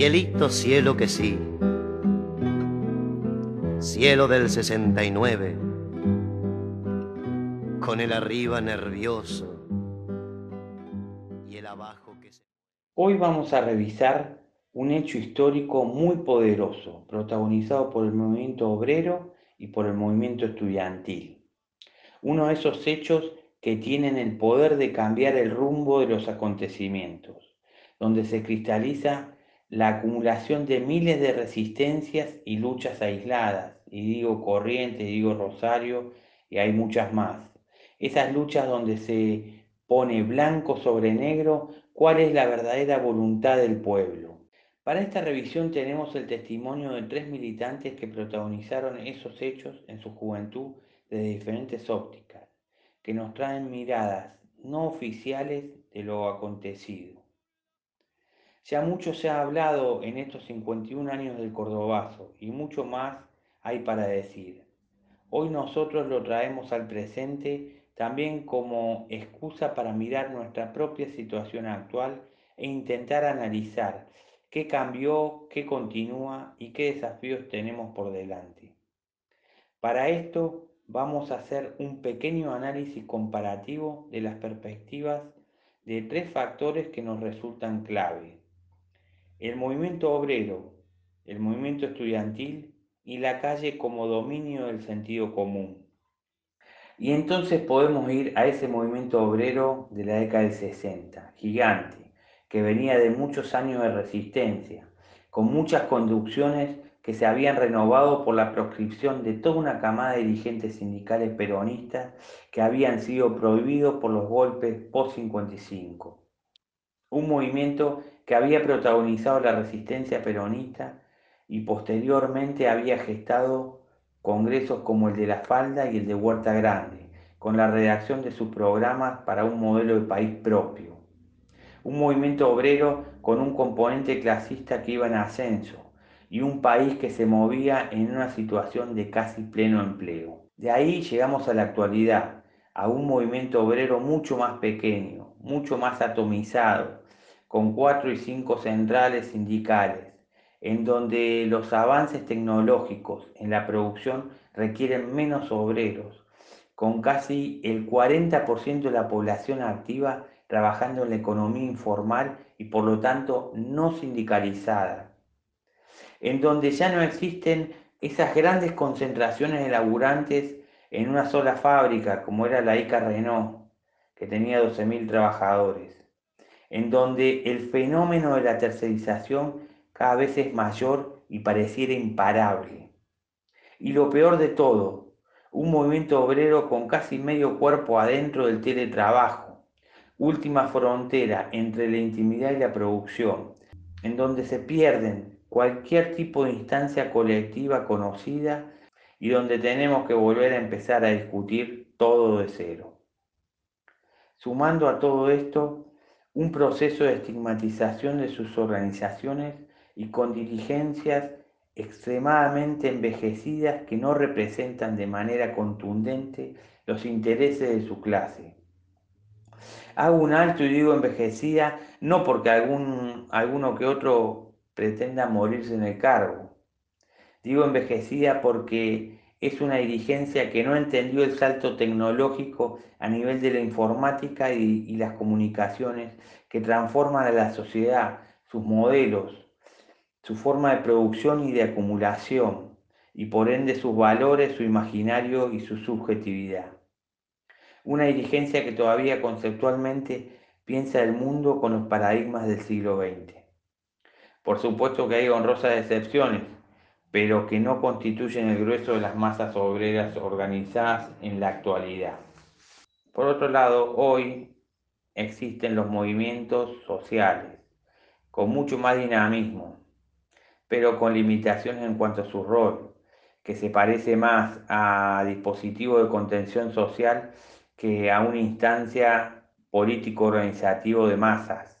Cielito, cielo que sí. Cielo del 69. Con el arriba nervioso y el abajo que se... Hoy vamos a revisar un hecho histórico muy poderoso, protagonizado por el movimiento obrero y por el movimiento estudiantil. Uno de esos hechos que tienen el poder de cambiar el rumbo de los acontecimientos, donde se cristaliza la acumulación de miles de resistencias y luchas aisladas, y digo Corrientes, y digo Rosario, y hay muchas más. Esas luchas donde se pone blanco sobre negro cuál es la verdadera voluntad del pueblo. Para esta revisión tenemos el testimonio de tres militantes que protagonizaron esos hechos en su juventud desde diferentes ópticas, que nos traen miradas no oficiales de lo acontecido. Ya mucho se ha hablado en estos 51 años del Cordobazo y mucho más hay para decir. Hoy nosotros lo traemos al presente también como excusa para mirar nuestra propia situación actual e intentar analizar qué cambió, qué continúa y qué desafíos tenemos por delante. Para esto vamos a hacer un pequeño análisis comparativo de las perspectivas de tres factores que nos resultan clave el movimiento obrero, el movimiento estudiantil y la calle como dominio del sentido común. Y entonces podemos ir a ese movimiento obrero de la década del 60, gigante, que venía de muchos años de resistencia, con muchas conducciones que se habían renovado por la proscripción de toda una camada de dirigentes sindicales peronistas que habían sido prohibidos por los golpes post-55. Un movimiento que había protagonizado la resistencia peronista y posteriormente había gestado congresos como el de La Falda y el de Huerta Grande, con la redacción de sus programas para un modelo de país propio. Un movimiento obrero con un componente clasista que iba en ascenso y un país que se movía en una situación de casi pleno empleo. De ahí llegamos a la actualidad, a un movimiento obrero mucho más pequeño, mucho más atomizado, con cuatro y cinco centrales sindicales, en donde los avances tecnológicos en la producción requieren menos obreros, con casi el 40% de la población activa trabajando en la economía informal y por lo tanto no sindicalizada, en donde ya no existen esas grandes concentraciones de laburantes en una sola fábrica como era la ICA Renault, que tenía 12.000 trabajadores en donde el fenómeno de la tercerización cada vez es mayor y pareciera imparable. Y lo peor de todo, un movimiento obrero con casi medio cuerpo adentro del teletrabajo, última frontera entre la intimidad y la producción, en donde se pierden cualquier tipo de instancia colectiva conocida y donde tenemos que volver a empezar a discutir todo de cero. Sumando a todo esto, un proceso de estigmatización de sus organizaciones y con dirigencias extremadamente envejecidas que no representan de manera contundente los intereses de su clase. Hago un alto y digo envejecida no porque algún, alguno que otro pretenda morirse en el cargo. Digo envejecida porque es una dirigencia que no entendió el salto tecnológico a nivel de la informática y, las comunicaciones que transforman a la sociedad, sus modelos, su forma de producción y de acumulación, y por ende sus valores, su imaginario y su subjetividad. Una dirigencia que todavía conceptualmente piensa el mundo con los paradigmas del siglo XX. Por supuesto que hay honrosas excepciones, pero que no constituyen el grueso de las masas obreras organizadas en la actualidad. Por otro lado, hoy existen los movimientos sociales, con mucho más dinamismo, pero con limitaciones en cuanto a su rol, que se parece más a dispositivo de contención social que a una instancia político-organizativo de masas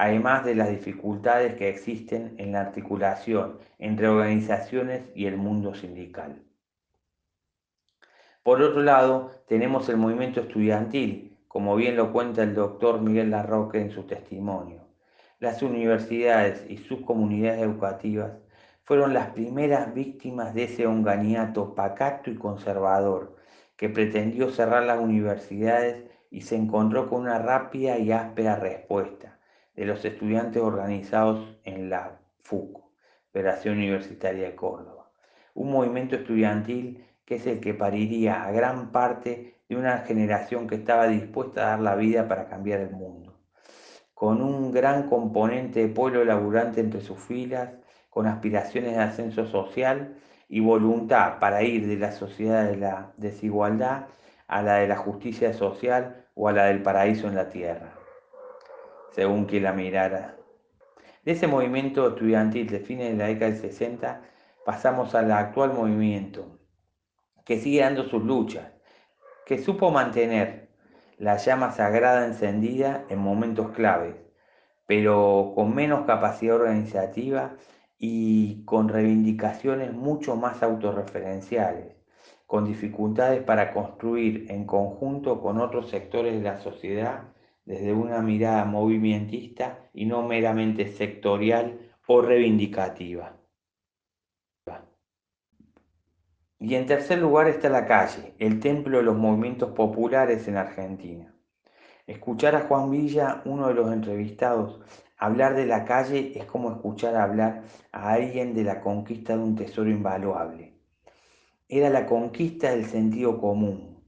además de las dificultades que existen en la articulación entre organizaciones y el mundo sindical. Por otro lado, tenemos el movimiento estudiantil, como bien lo cuenta el doctor Miguel Larroque en su testimonio, Las universidades y sus comunidades educativas fueron las primeras víctimas de ese onganiato pacato y conservador que pretendió cerrar las universidades y se encontró con una rápida y áspera respuesta de los estudiantes organizados en la FUC, Federación Universitaria de Córdoba, un movimiento estudiantil que es el que pariría a gran parte de una generación que estaba dispuesta a dar la vida para cambiar el mundo. Con un gran componente de pueblo laburante entre sus filas, con aspiraciones de ascenso social y voluntad para ir de la sociedad de la desigualdad a la de la justicia social o a la del paraíso en la tierra, según quien la mirara. De ese movimiento estudiantil de fines de la década del 60 pasamos al actual movimiento, que sigue dando sus luchas, que supo mantener la llama sagrada encendida en momentos claves, pero con menos capacidad organizativa y con reivindicaciones mucho más autorreferenciales, con dificultades para construir en conjunto con otros sectores de la sociedad desde una mirada movimentista y no meramente sectorial o reivindicativa. Y en tercer lugar está la calle, el templo de los movimientos populares en Argentina. Escuchar a Juan Villa, uno de los entrevistados, hablar de la calle es como escuchar hablar a alguien de la conquista de un tesoro invaluable. Era la conquista del sentido común.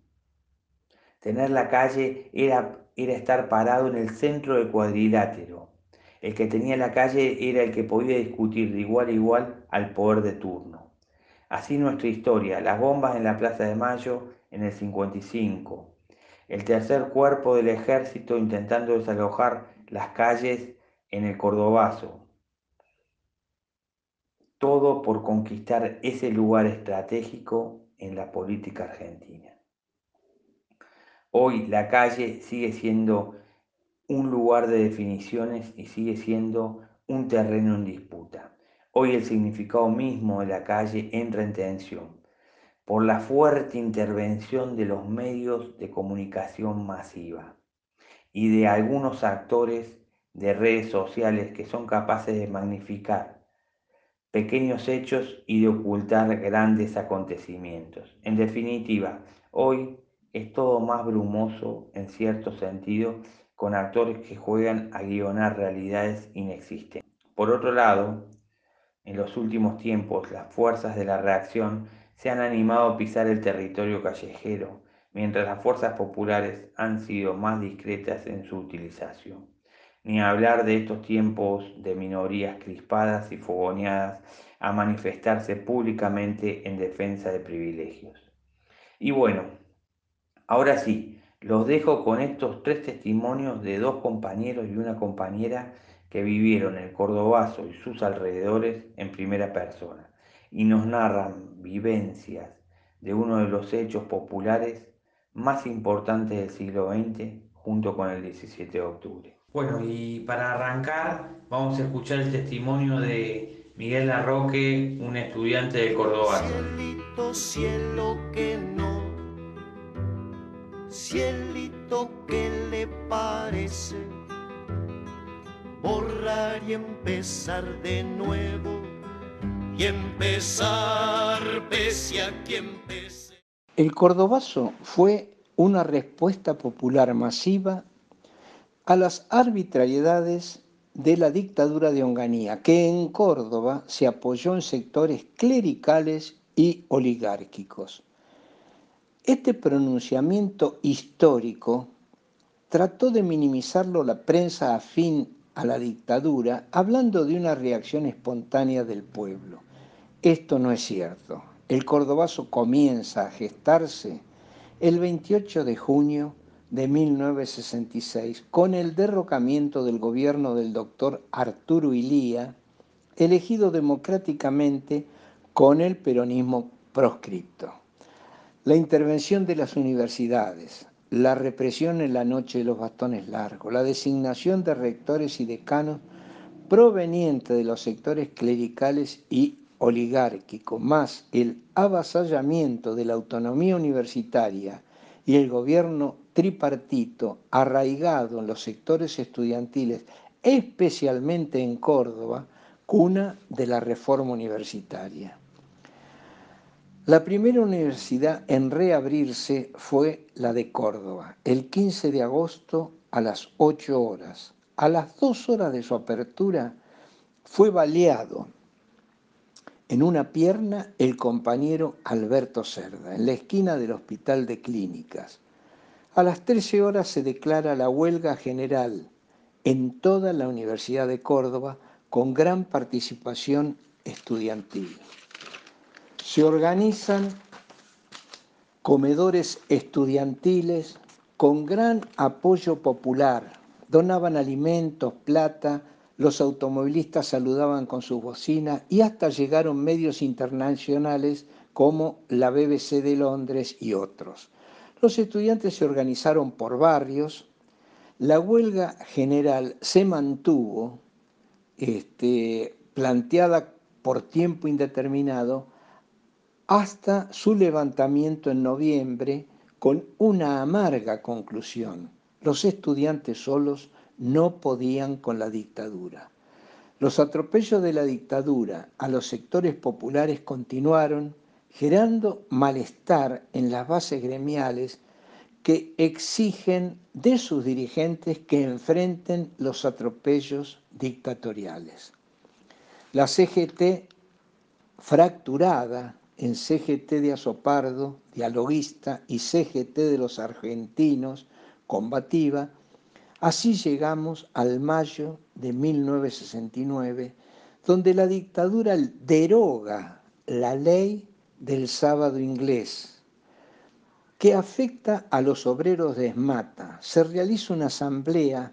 Tener la calle era, era estar parado en el centro del cuadrilátero. El que tenía la calle era el que podía discutir de igual a igual al poder de turno. Así nuestra historia, las bombas en la Plaza de Mayo en el 55, el tercer cuerpo del ejército intentando desalojar las calles en el Cordobazo. Todo por conquistar ese lugar estratégico en la política argentina. Hoy la calle sigue siendo un lugar de definiciones y sigue siendo un terreno en disputa. Hoy el significado mismo de la calle entra en tensión por la fuerte intervención de los medios de comunicación masiva y de algunos actores de redes sociales que son capaces de magnificar pequeños hechos y de ocultar grandes acontecimientos. En definitiva, hoy es todo más brumoso en cierto sentido con actores que juegan a guionar realidades inexistentes. Por otro lado, en los últimos tiempos, las fuerzas de la reacción se han animado a pisar el territorio callejero, mientras las fuerzas populares han sido más discretas en su utilización. Ni hablar de estos tiempos de minorías crispadas y fogoneadas a manifestarse públicamente en defensa de privilegios. Y bueno, ahora sí, los dejo con estos tres testimonios de dos compañeros y una compañera que vivieron el Cordobazo y sus alrededores en primera persona y nos narran vivencias de uno de los hechos populares más importantes del siglo XX junto con el 17 de octubre. Bueno, y para arrancar vamos a escuchar el testimonio de Miguel Larroque, un estudiante del Cordobazo. Cielito, cielo que no, cielito que le parece borrar y empezar de nuevo y empezar pese a quien pese. El cordobazo fue una respuesta popular masiva a las arbitrariedades de la dictadura de Onganía, que en Córdoba se apoyó en sectores clericales y oligárquicos. Este pronunciamiento histórico trató de minimizarlo la prensa afín a la dictadura hablando de una reacción espontánea del pueblo. Esto no es cierto. El cordobazo comienza a gestarse el 28 de junio de 1966 con el derrocamiento del gobierno del doctor Arturo Ilía, elegido democráticamente con el peronismo proscripto. La intervención de las universidades, la represión en la noche de los bastones largos, la designación de rectores y decanos proveniente de los sectores clericales y oligárquicos, más el avasallamiento de la autonomía universitaria y el gobierno tripartito arraigado en los sectores estudiantiles especialmente en Córdoba, cuna de la reforma universitaria. La primera universidad en reabrirse fue la de Córdoba, el 15 de agosto a las 8 horas. A las 2 horas de su apertura fue baleado en una pierna el compañero Alberto Cerda, en la esquina del Hospital de Clínicas. A las 13 horas se declara la huelga general en toda la Universidad de Córdoba con gran participación estudiantil. Se organizan comedores estudiantiles con gran apoyo popular. Donaban alimentos, plata, los automovilistas saludaban con sus bocinas y hasta llegaron medios internacionales como la BBC de Londres y otros. Los estudiantes se organizaron por barrios, la huelga general se mantuvo este, planteada por tiempo indeterminado hasta su levantamiento en noviembre con una amarga conclusión. Los estudiantes solos no podían con la dictadura. Los atropellos de la dictadura a los sectores populares continuaron, generando malestar en las bases gremiales que exigen de sus dirigentes que enfrenten los atropellos dictatoriales. La CGT fracturada en CGT de Azopardo, dialoguista, y CGT de los argentinos, combativa, así llegamos al mayo de 1969, donde la dictadura deroga la ley del sábado inglés, que afecta a los obreros de Esmata. Se realiza una asamblea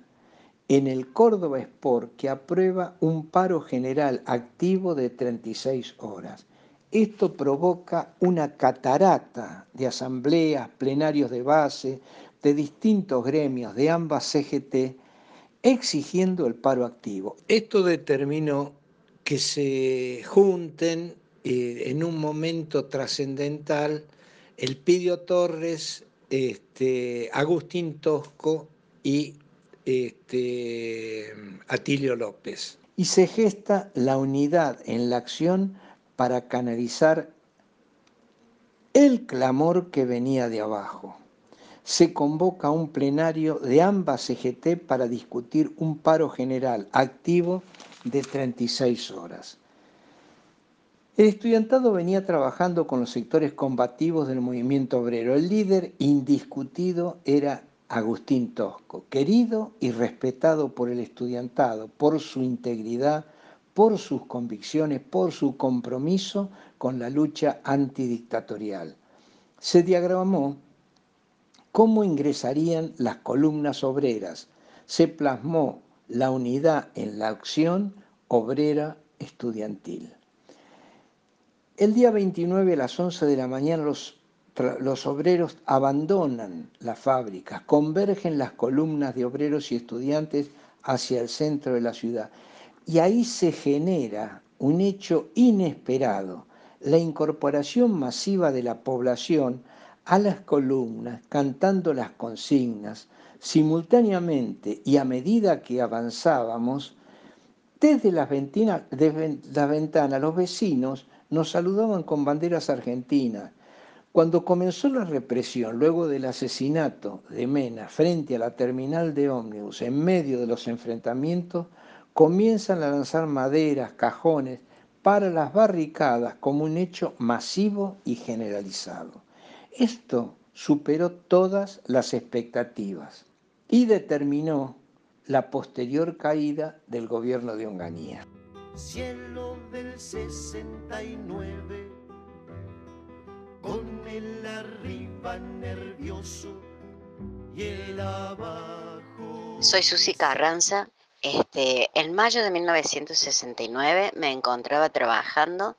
en el Córdoba Sport que aprueba un paro general activo de 36 horas. Esto provoca una catarata de asambleas, plenarios de base, de distintos gremios de ambas CGT, exigiendo el paro activo. Esto determinó que se junten eh, en un momento trascendental el Pidio Torres, este, Agustín Tosco y este, Atilio López. Y se gesta la unidad en la acción para canalizar el clamor que venía de abajo. Se convoca un plenario de ambas CGT para discutir un paro general activo de 36 horas. El estudiantado venía trabajando con los sectores combativos del movimiento obrero. El líder indiscutido era Agustín Tosco, querido y respetado por el estudiantado, por su integridad, por sus convicciones, por su compromiso con la lucha antidictatorial. Se diagramó cómo ingresarían las columnas obreras. Se plasmó la unidad en la acción obrera estudiantil. El día 29 a las 11 de la mañana los, los obreros abandonan las fábricas, convergen las columnas de obreros y estudiantes hacia el centro de la ciudad y ahí se genera un hecho inesperado, la incorporación masiva de la población a las columnas, cantando las consignas, simultáneamente y a medida que avanzábamos, desde las, ventanas, la ventana los vecinos nos saludaban con banderas argentinas. Cuando comenzó la represión, luego del asesinato de Mena frente a la terminal de ómnibus, en medio de los enfrentamientos, comienzan a lanzar maderas, cajones para las barricadas como un hecho masivo y generalizado. Esto superó todas las expectativas y determinó la posterior caída del gobierno de Onganía. Cielo del 69, con el arriba nervioso y el abajo. Soy Susi Carranza este, en mayo de 1969 me encontraba trabajando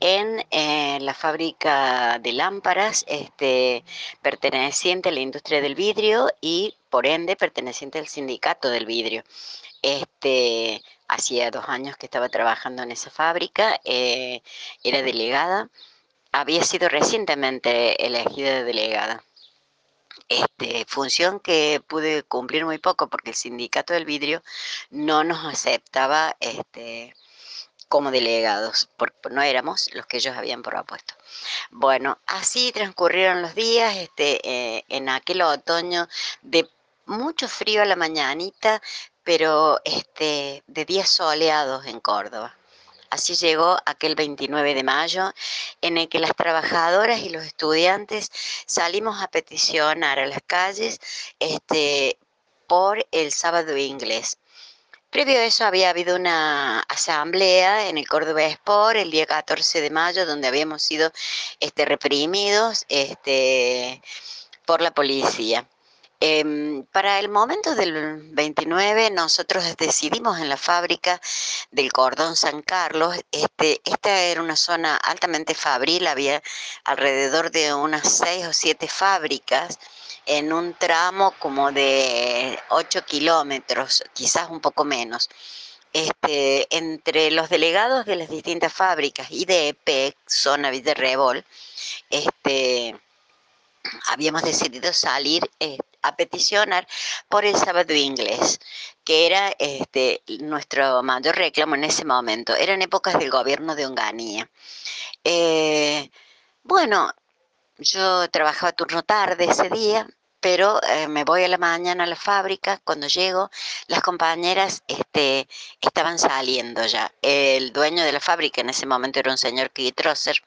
en eh, la fábrica de lámparas este, perteneciente a la industria del vidrio y por ende perteneciente al sindicato del vidrio. Este, hacía dos años que estaba trabajando en esa fábrica, eh, era delegada, había sido recientemente elegida delegada. Este, función que pude cumplir muy poco porque el sindicato del vidrio no nos aceptaba este, como delegados, porque no éramos los que ellos habían propuesto. Bueno, así transcurrieron los días, este, eh, en aquel otoño de mucho frío a la mañanita, pero este, de días soleados en Córdoba. Así llegó aquel 29 de mayo en el que las trabajadoras y los estudiantes salimos a peticionar a las calles este, por el sábado inglés. Previo a eso había habido una asamblea en el Córdoba Sport el día 14 de mayo donde habíamos sido este, reprimidos este, por la policía. Em, para el momento del 29 nosotros decidimos en la fábrica del cordón San Carlos, este, esta era una zona altamente fabril, había alrededor de unas seis o siete fábricas en un tramo como de 8 kilómetros, quizás un poco menos. Este, entre los delegados de las distintas fábricas y de EPEC, zona Villarrebol, este, habíamos decidido salir a peticionar por el sábado inglés, que era este, nuestro mayor reclamo en ese momento. Eran épocas del gobierno de Onganía. Eh, bueno, yo trabajaba turno tarde ese día, pero eh, me voy a la mañana a la fábrica, cuando llego, las compañeras este, estaban saliendo ya. El dueño de la fábrica en ese momento era un señor Kitrosser,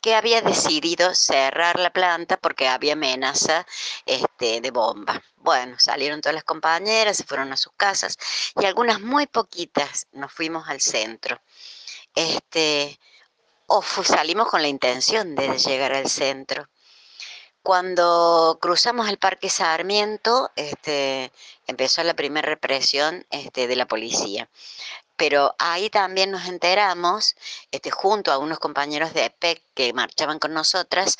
que había decidido cerrar la planta porque había amenaza este, de bomba. Bueno, salieron todas las compañeras, se fueron a sus casas y algunas muy poquitas nos fuimos al centro. Este, o salimos con la intención de llegar al centro. Cuando cruzamos el Parque Sarmiento, este, empezó la primera represión este, de la policía. Pero ahí también nos enteramos, este, junto a unos compañeros de EPEC que marchaban con nosotras,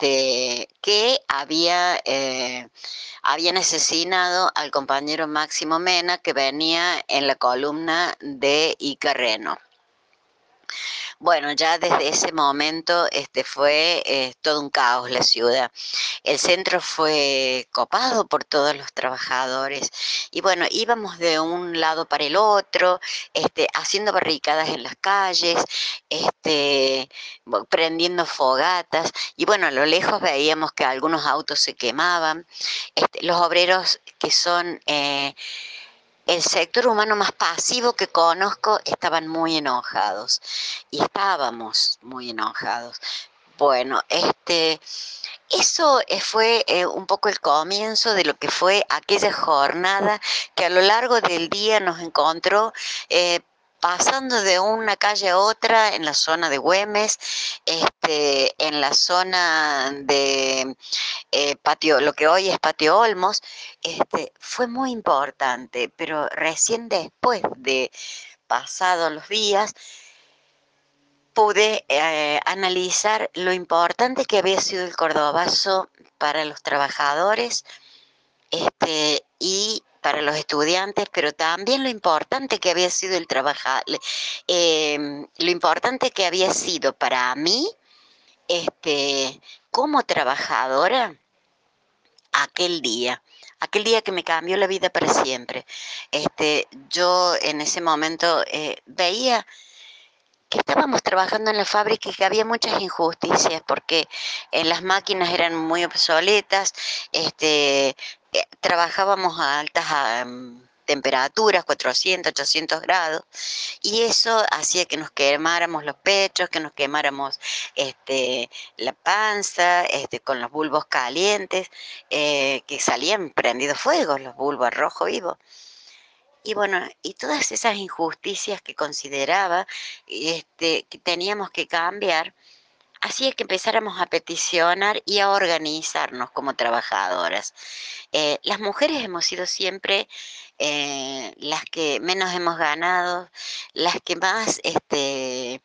que había, eh, habían asesinado al compañero Máximo Mena, que venía en la columna de Icarreno. Bueno, ya desde ese momento este, fue eh, todo un caos la ciudad. El centro fue copado por todos los trabajadores y bueno, íbamos de un lado para el otro, este, haciendo barricadas en las calles, este, prendiendo fogatas y bueno, a lo lejos veíamos que algunos autos se quemaban. Este, los obreros que son... Eh, el sector humano más pasivo que conozco estaban muy enojados y estábamos muy enojados. Bueno, este, eso eh, fue eh, un poco el comienzo de lo que fue aquella jornada que a lo largo del día nos encontró eh, pasando de una calle a otra en la zona de Güemes, este, en la zona de eh, Patio, lo que hoy es Patio Olmos, este, fue muy importante, pero recién después de pasados los días, pude eh, analizar lo importante que había sido el cordobazo para los trabajadores este, y para los estudiantes, pero también lo importante que había sido el trabajar, em, lo importante que había sido para mí, este, como trabajadora, aquel día aquel día que me cambió la vida para siempre. Este, yo en ese momento eh, veía que estábamos trabajando en la fábrica y que había muchas injusticias porque en las máquinas eran muy obsoletas, este, eh, trabajábamos a altas temperaturas, 400, 800 grados, y eso hacía que nos quemáramos los pechos, que nos quemáramos este, la panza, este, con los bulbos calientes, eh, que salían prendidos fuegos, los bulbos rojo vivo. Y bueno, y todas esas injusticias que consideraba este, que teníamos que cambiar, Así es que empezáramos a peticionar y a organizarnos como trabajadoras. Eh, las mujeres hemos sido siempre eh, las que menos hemos ganado, las que más este,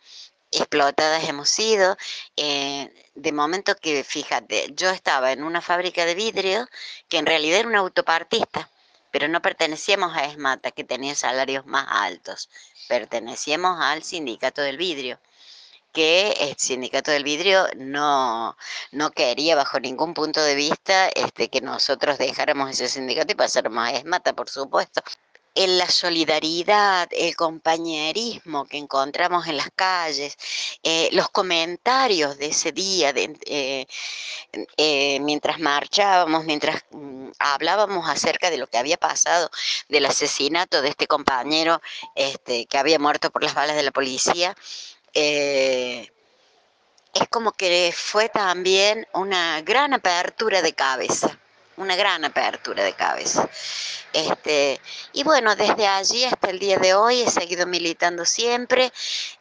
explotadas hemos sido. Eh, de momento que, fíjate, yo estaba en una fábrica de vidrio que en realidad era una autopartista, pero no pertenecíamos a ESMATA, que tenía salarios más altos, pertenecíamos al sindicato del vidrio. Que el sindicato del vidrio no, no quería bajo ningún punto de vista este, que nosotros dejáramos ese sindicato y pasáramos a ESMATA, por supuesto en la solidaridad, el compañerismo que encontramos en las calles, eh, los comentarios de ese día, eh, eh, mientras marchábamos, mientras mm, hablábamos acerca de lo que había pasado, del asesinato de este compañero este, que había muerto por las balas de la policía. Es como que fue también una gran apertura de cabeza una gran apertura de cabeza. Este, y bueno, desde allí hasta el día de hoy he seguido militando siempre,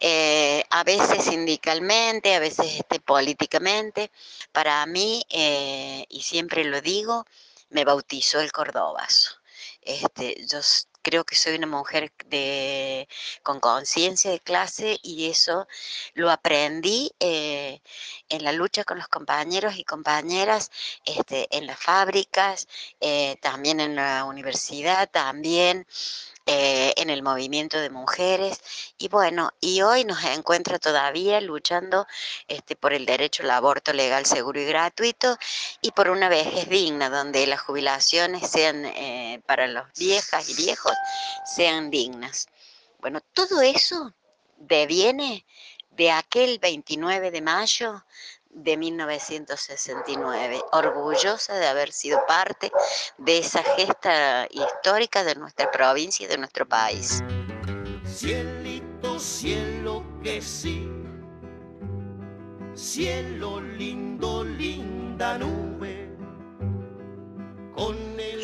eh, a veces sindicalmente, a veces este, políticamente. Para mí, eh, y siempre lo digo, me bautizó el Cordobazo. Este, yo creo que soy una mujer de, con conciencia de clase y eso lo aprendí eh, en la lucha con los compañeros y compañeras este, en las fábricas, eh, también en la universidad, también eh, en el movimiento de mujeres y bueno, y hoy nos encuentra todavía luchando este, por el derecho al aborto legal, seguro y gratuito y por una vejez digna, donde las jubilaciones sean eh, para los viejas y viejos sean dignas. Bueno, todo eso deviene de aquel 29 de mayo de 1969, orgullosa de haber sido parte de esa gesta histórica de nuestra provincia y de nuestro país. Cielito, cielo que sí, cielo lindo, linda nube.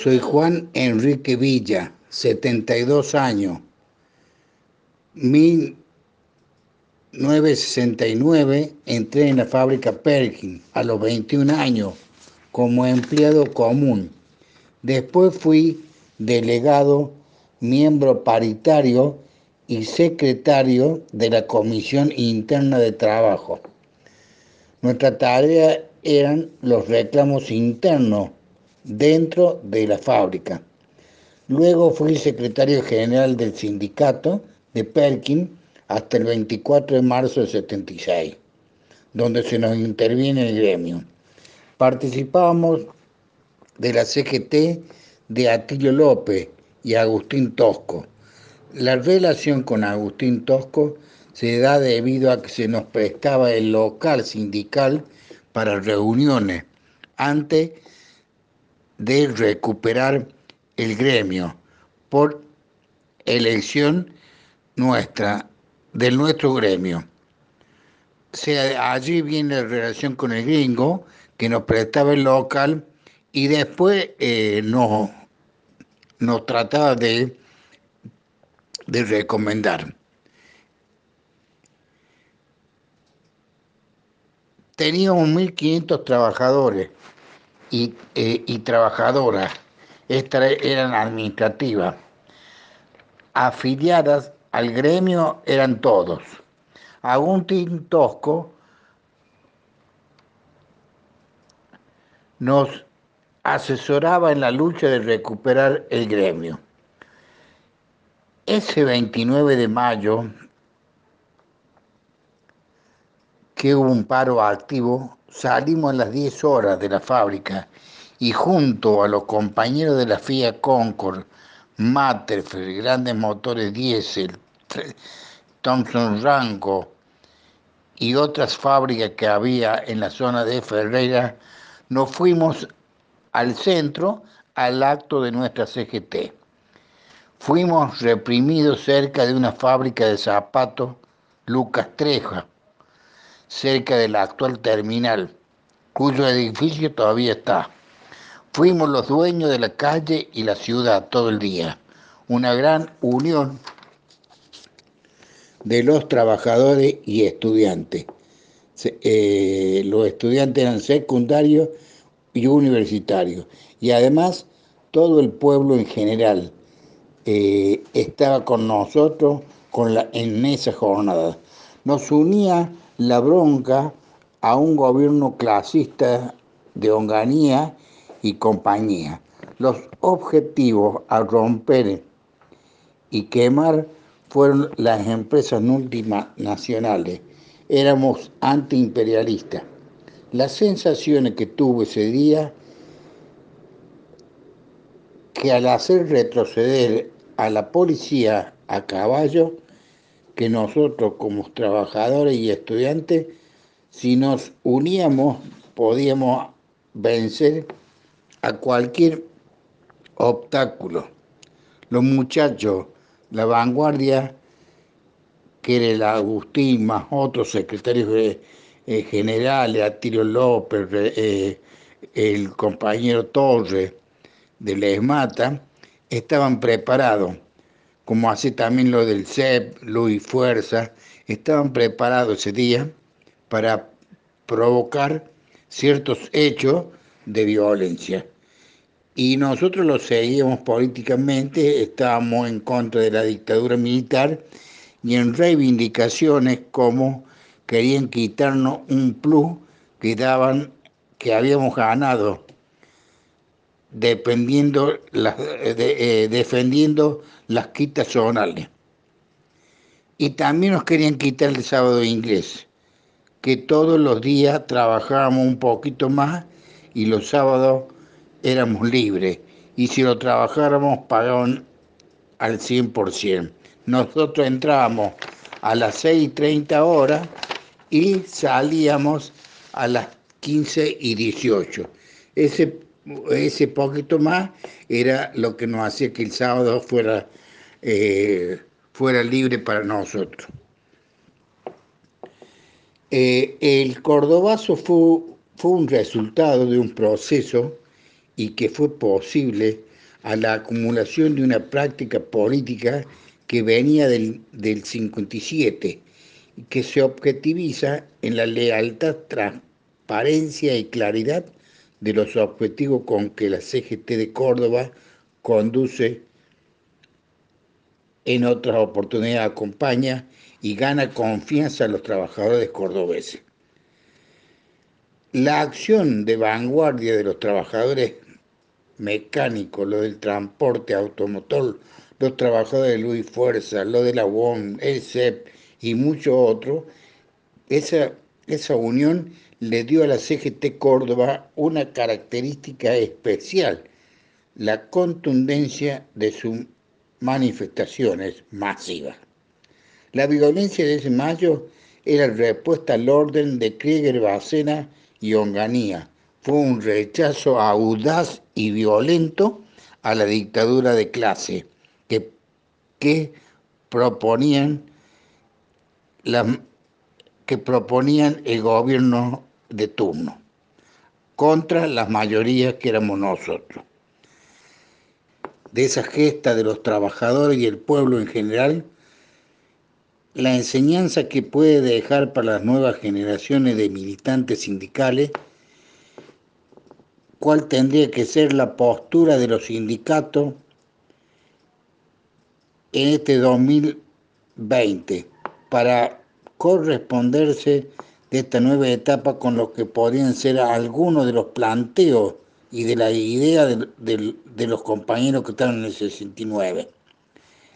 Soy Juan Enrique Villa, 72 años. 1969 entré en la fábrica Perkin a los 21 años como empleado común. Después fui delegado, miembro paritario y secretario de la Comisión Interna de Trabajo. Nuestra tarea eran los reclamos internos dentro de la fábrica. Luego fui secretario general del sindicato de Perkin hasta el 24 de marzo del 76, donde se nos interviene el gremio. Participábamos de la CGT de Atilio López y Agustín Tosco. La relación con Agustín Tosco se da debido a que se nos prestaba el local sindical para reuniones antes de recuperar el gremio por elección nuestra del nuestro gremio. allí viene la relación con el gringo, que nos prestaba el local y después eh, nos, nos trataba de, de recomendar. Teníamos 1.500 trabajadores y, eh, y trabajadoras, estas eran administrativas, afiliadas al gremio eran todos. Agustín Tosco nos asesoraba en la lucha de recuperar el gremio. Ese 29 de mayo, que hubo un paro activo, salimos a las 10 horas de la fábrica y junto a los compañeros de la FIA Concord, Matterfield, grandes motores diésel, Thompson Rango y otras fábricas que había en la zona de Ferreira, nos fuimos al centro al acto de nuestra CGT. Fuimos reprimidos cerca de una fábrica de zapatos Lucas Treja, cerca de la actual terminal, cuyo edificio todavía está. Fuimos los dueños de la calle y la ciudad todo el día. Una gran unión de los trabajadores y estudiantes. Eh, los estudiantes eran secundarios y universitarios. Y además todo el pueblo en general eh, estaba con nosotros con la, en esa jornada. Nos unía la bronca a un gobierno clasista de Onganía y compañía. Los objetivos a romper y quemar fueron las empresas multinacionales, éramos antiimperialistas. Las sensaciones que tuve ese día, que al hacer retroceder a la policía a caballo, que nosotros como trabajadores y estudiantes, si nos uníamos, podíamos vencer a cualquier obstáculo. Los muchachos, la vanguardia, que era el Agustín, más otros secretarios eh, generales, Atilio López, eh, el compañero Torres de la ESMATA, estaban preparados, como hace también lo del CEP, Luis Fuerza, estaban preparados ese día para provocar ciertos hechos de violencia. Y nosotros lo seguíamos políticamente, estábamos en contra de la dictadura militar y en reivindicaciones como querían quitarnos un plus que daban, que habíamos ganado dependiendo eh, defendiendo las quitas zonales. Y también nos querían quitar el sábado inglés, que todos los días trabajábamos un poquito más y los sábados éramos libres. Y si lo trabajáramos pagaban al 100%. Nosotros entrábamos a las 6.30 horas y salíamos a las 15 y 18. Ese, ese poquito más era lo que nos hacía que el sábado fuera, eh, fuera libre para nosotros. Eh, el cordobazo fue, fue un resultado de un proceso y que fue posible a la acumulación de una práctica política que venía del, del 57 y que se objetiviza en la lealtad, transparencia y claridad de los objetivos con que la CGT de Córdoba conduce en otras oportunidades acompaña y gana confianza a los trabajadores cordobeses. La acción de vanguardia de los trabajadores mecánicos, lo del transporte automotor, los trabajadores de Luis Fuerza, lo de la UOM, el CEP y muchos otros, esa, esa unión le dio a la CGT Córdoba una característica especial, la contundencia de sus manifestaciones masivas. La violencia de ese mayo era respuesta al orden de Krieger, Bacena y Onganía. Fue un rechazo audaz y violento a la dictadura de clase que proponían que proponían el gobierno de turno contra las mayorías que éramos nosotros. De esa gesta de los trabajadores y el pueblo en general, la enseñanza que puede dejar para las nuevas generaciones de militantes sindicales, cuál tendría que ser la postura de los sindicatos en este 2020 para corresponderse de esta nueva etapa con lo que podrían ser algunos de los planteos y de la idea de, los compañeros que estaban en el 69.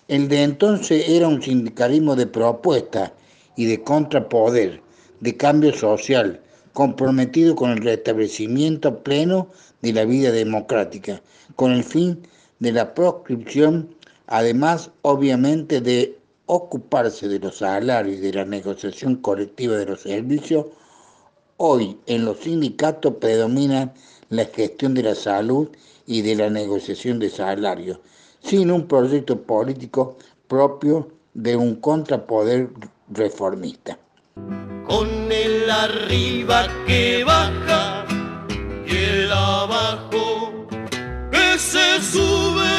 El de entonces era un sindicalismo de propuesta y de contrapoder, de cambio social, comprometido con el restablecimiento pleno de la vida democrática, con el fin de la proscripción además obviamente de ocuparse de los salarios y de la negociación colectiva de los servicios, hoy en los sindicatos predomina la gestión de la salud y de la negociación de salarios, sin un proyecto político propio de un contrapoder reformista. Con el arriba que baja y el abajo que se sube